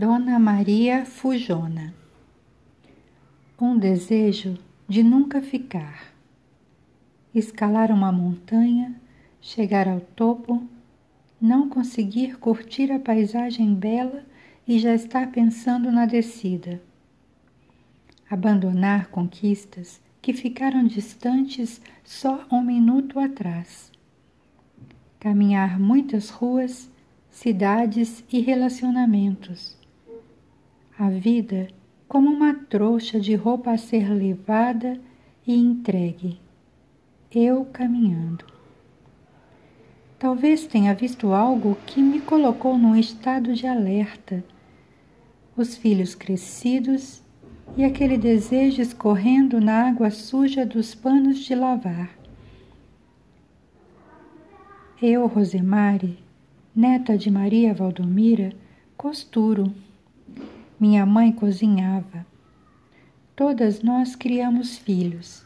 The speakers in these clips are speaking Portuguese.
Dona Maria Fujona Um desejo de nunca ficar. Escalar uma montanha, chegar ao topo, não conseguir curtir a paisagem bela e já estar pensando na descida. Abandonar conquistas que ficaram distantes só um minuto atrás. Caminhar muitas ruas, cidades e relacionamentos a vida como uma trouxa de roupa a ser levada e entregue. Eu caminhando. Talvez tenha visto algo que me colocou num estado de alerta. Os filhos crescidos e aquele desejo escorrendo na água suja dos panos de lavar. Eu, Rosemary, neta de Maria Valdomira, costuro minha mãe cozinhava. Todas nós criamos filhos.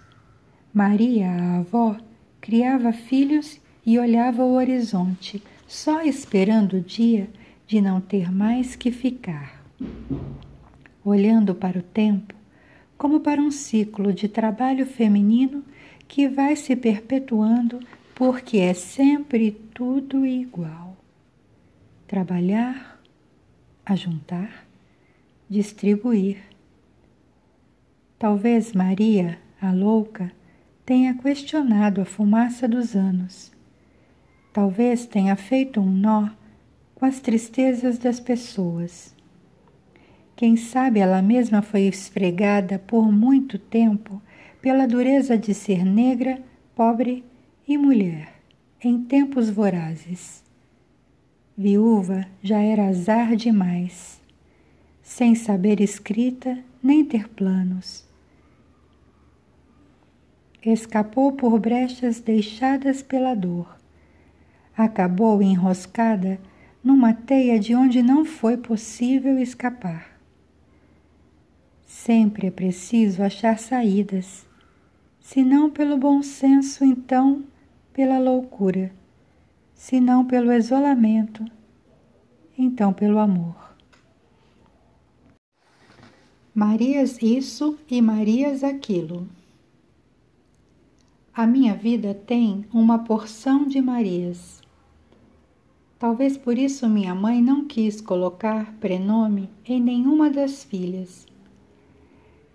Maria, a avó, criava filhos e olhava o horizonte, só esperando o dia de não ter mais que ficar. Olhando para o tempo como para um ciclo de trabalho feminino que vai se perpetuando porque é sempre tudo igual. Trabalhar, ajuntar, distribuir. Talvez Maria, a louca, tenha questionado a fumaça dos anos. Talvez tenha feito um nó com as tristezas das pessoas. Quem sabe ela mesma foi esfregada por muito tempo pela dureza de ser negra, pobre e mulher, em tempos vorazes. Viúva já era azar demais sem saber escrita nem ter planos. Escapou por brechas deixadas pela dor. Acabou enroscada numa teia de onde não foi possível escapar. Sempre é preciso achar saídas, se não pelo bom senso, então pela loucura, se não pelo isolamento, então pelo amor. Marias isso e Marias aquilo. A minha vida tem uma porção de Marias. Talvez por isso minha mãe não quis colocar prenome em nenhuma das filhas.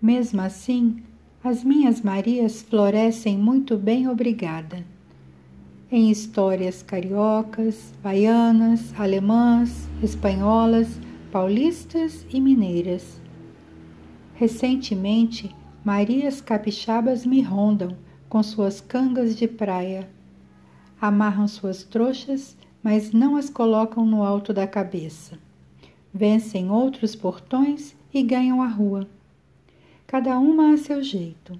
Mesmo assim, as minhas Marias florescem muito bem, obrigada. Em histórias cariocas, baianas, alemãs, espanholas, paulistas e mineiras Recentemente, Marias capixabas me rondam com suas cangas de praia. Amarram suas trouxas, mas não as colocam no alto da cabeça. Vencem outros portões e ganham a rua. Cada uma a seu jeito.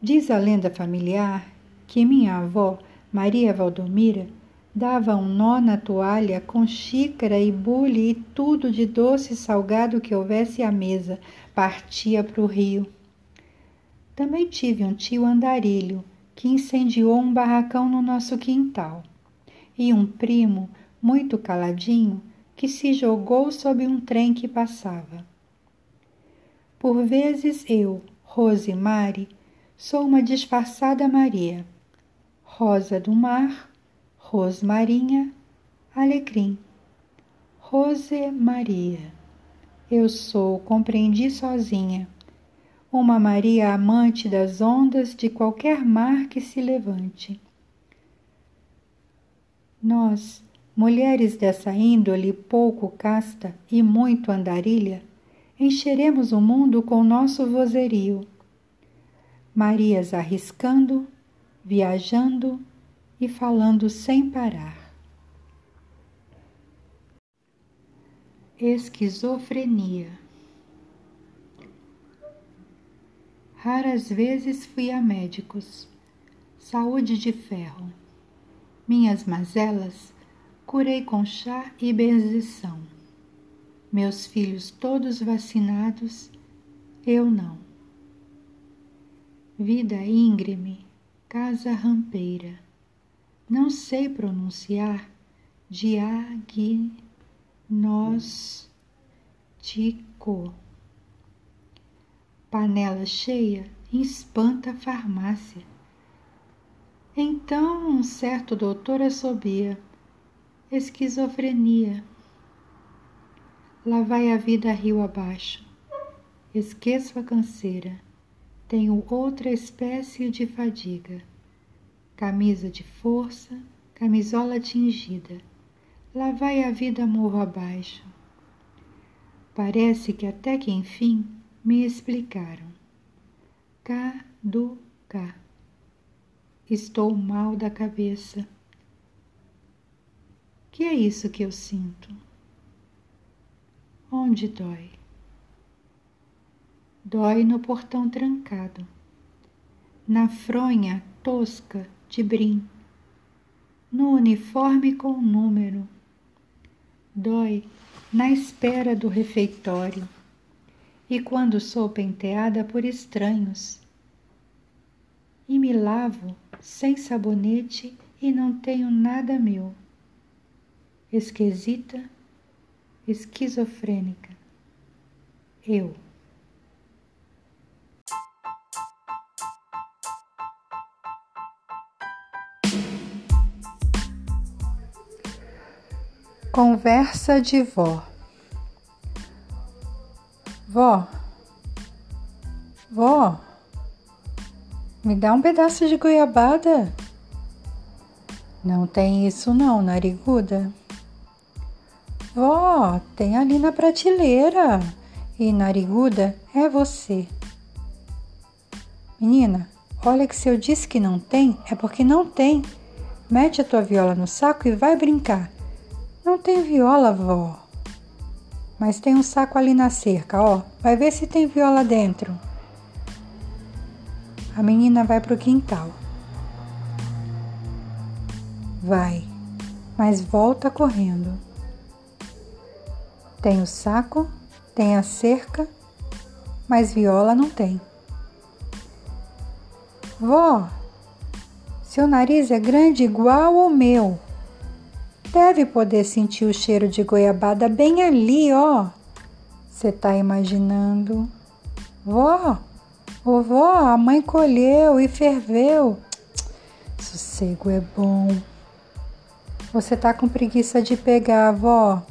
Diz a lenda familiar que minha avó, Maria Valdomira, Dava um nó na toalha com xícara e bule e tudo de doce e salgado que houvesse à mesa, partia para o rio. Também tive um tio andarilho que incendiou um barracão no nosso quintal, e um primo, muito caladinho, que se jogou sob um trem que passava. Por vezes eu, Rose Mari, sou uma disfarçada Maria, rosa do mar, Rosmarinha, Alecrim. Rose Maria. Eu sou, compreendi sozinha, uma Maria amante das ondas de qualquer mar que se levante. Nós, mulheres dessa índole pouco casta e muito andarilha, encheremos o mundo com nosso vozerio. Marias arriscando, viajando, e falando sem parar. Esquizofrenia. Raras vezes fui a médicos. Saúde de ferro. Minhas mazelas curei com chá e benzição. Meus filhos todos vacinados, eu não. Vida íngreme, casa rampeira não sei pronunciar Diag, Nós, tico. Panela cheia espanta a farmácia. Então um certo doutor assobia. Esquizofrenia. Lá vai a vida rio abaixo. Esqueço a canseira. Tenho outra espécie de fadiga. Camisa de força, camisola tingida. Lá vai a vida morro abaixo. Parece que até que enfim me explicaram. Caduca. Estou mal da cabeça. Que é isso que eu sinto? Onde dói? Dói no portão trancado, na fronha tosca de brim, no uniforme com número. Dói na espera do refeitório e quando sou penteada por estranhos. E me lavo sem sabonete e não tenho nada meu. Esquisita, esquizofrênica. Eu. Conversa de vó. Vó, vó, me dá um pedaço de goiabada. Não tem isso não, nariguda. Vó, tem ali na prateleira. E nariguda é você. Menina, olha que se eu disse que não tem, é porque não tem. Mete a tua viola no saco e vai brincar. Não tem viola, vó. Mas tem um saco ali na cerca, ó. Vai ver se tem viola dentro. A menina vai pro quintal. Vai, mas volta correndo. Tem o saco, tem a cerca, mas viola não tem. Vó, seu nariz é grande igual ao meu. Deve poder sentir o cheiro de goiabada bem ali, ó. Você tá imaginando? Vó, vovó, a mãe colheu e ferveu. Sossego é bom. Você tá com preguiça de pegar, vó?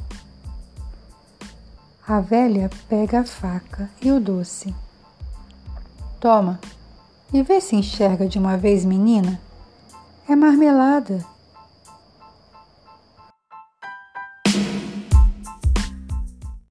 A velha pega a faca e o doce. Toma, e vê se enxerga de uma vez, menina. É marmelada.